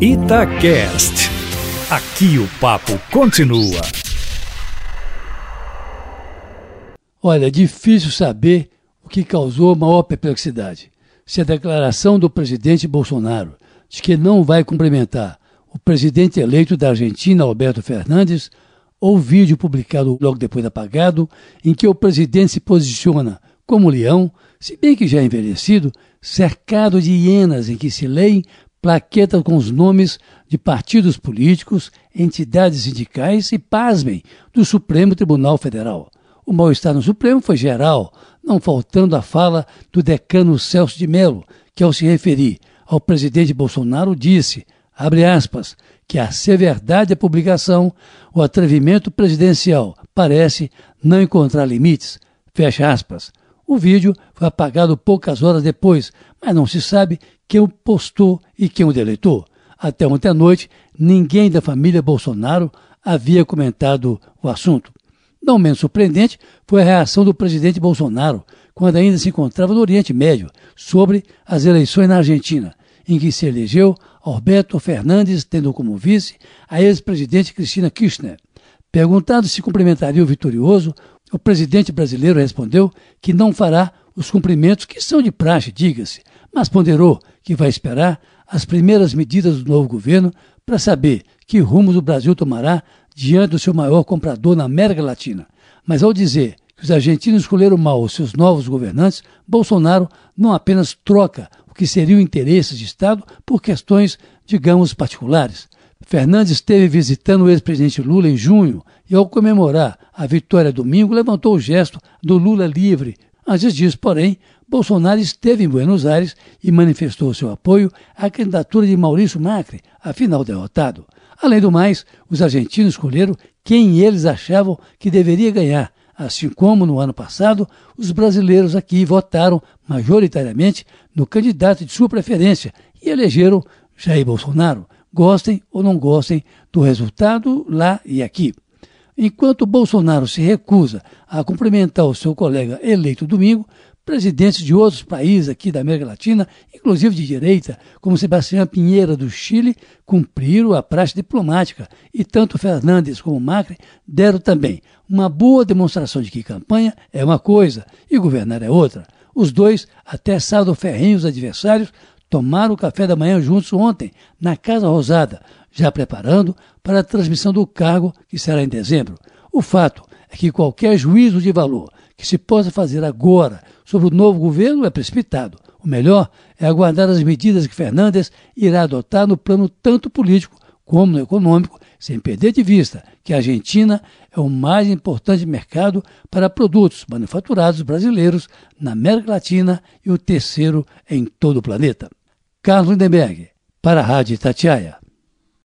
Itacast. Aqui o papo continua. Olha, é difícil saber o que causou maior perplexidade. Se a declaração do presidente Bolsonaro de que não vai cumprimentar o presidente eleito da Argentina, Alberto Fernandes, ou vídeo publicado logo depois apagado, em que o presidente se posiciona como leão, se bem que já envelhecido, cercado de hienas em que se leem plaquetas com os nomes de partidos políticos, entidades sindicais e, pasmem, do Supremo Tribunal Federal. O mal-estar no Supremo foi geral, não faltando a fala do decano Celso de Mello, que, ao se referir ao presidente Bolsonaro, disse, abre aspas, que, a ser verdade a publicação, o atrevimento presidencial parece não encontrar limites, fecha aspas. O vídeo foi apagado poucas horas depois, mas não se sabe quem o postou e quem o deletou. Até ontem à noite, ninguém da família Bolsonaro havia comentado o assunto. Não menos surpreendente foi a reação do presidente Bolsonaro, quando ainda se encontrava no Oriente Médio, sobre as eleições na Argentina, em que se elegeu Alberto Fernandes, tendo como vice a ex-presidente Cristina Kirchner. Perguntado se cumprimentaria o vitorioso, o presidente brasileiro respondeu que não fará os cumprimentos que são de praxe, diga-se, mas ponderou que vai esperar as primeiras medidas do novo governo para saber que rumos o Brasil tomará diante do seu maior comprador na América Latina. Mas ao dizer que os argentinos escolheram mal os seus novos governantes, Bolsonaro não apenas troca o que seriam interesses de Estado por questões, digamos, particulares. Fernandes esteve visitando o ex-presidente Lula em junho e, ao comemorar a vitória domingo, levantou o gesto do Lula livre. Antes disso, porém, Bolsonaro esteve em Buenos Aires e manifestou seu apoio à candidatura de Maurício Macri, afinal derrotado. Além do mais, os argentinos escolheram quem eles achavam que deveria ganhar, assim como no ano passado, os brasileiros aqui votaram majoritariamente no candidato de sua preferência e elegeram Jair Bolsonaro, gostem ou não gostem do resultado lá e aqui. Enquanto Bolsonaro se recusa a cumprimentar o seu colega eleito domingo, presidentes de outros países aqui da América Latina, inclusive de direita, como Sebastião Pinheira do Chile, cumpriram a praxe diplomática e tanto Fernandes como Macri deram também uma boa demonstração de que campanha é uma coisa e governar é outra. Os dois até sábado ferrenhos adversários tomaram o café da manhã juntos ontem, na Casa Rosada, já preparando para a transmissão do cargo, que será em dezembro. O fato é que qualquer juízo de valor que se possa fazer agora sobre o novo governo é precipitado. O melhor é aguardar as medidas que Fernandes irá adotar no plano tanto político como no econômico, sem perder de vista que a Argentina é o mais importante mercado para produtos manufaturados brasileiros na América Latina e o terceiro em todo o planeta. Carlos Lindenberg, para a Rádio Itatiaia.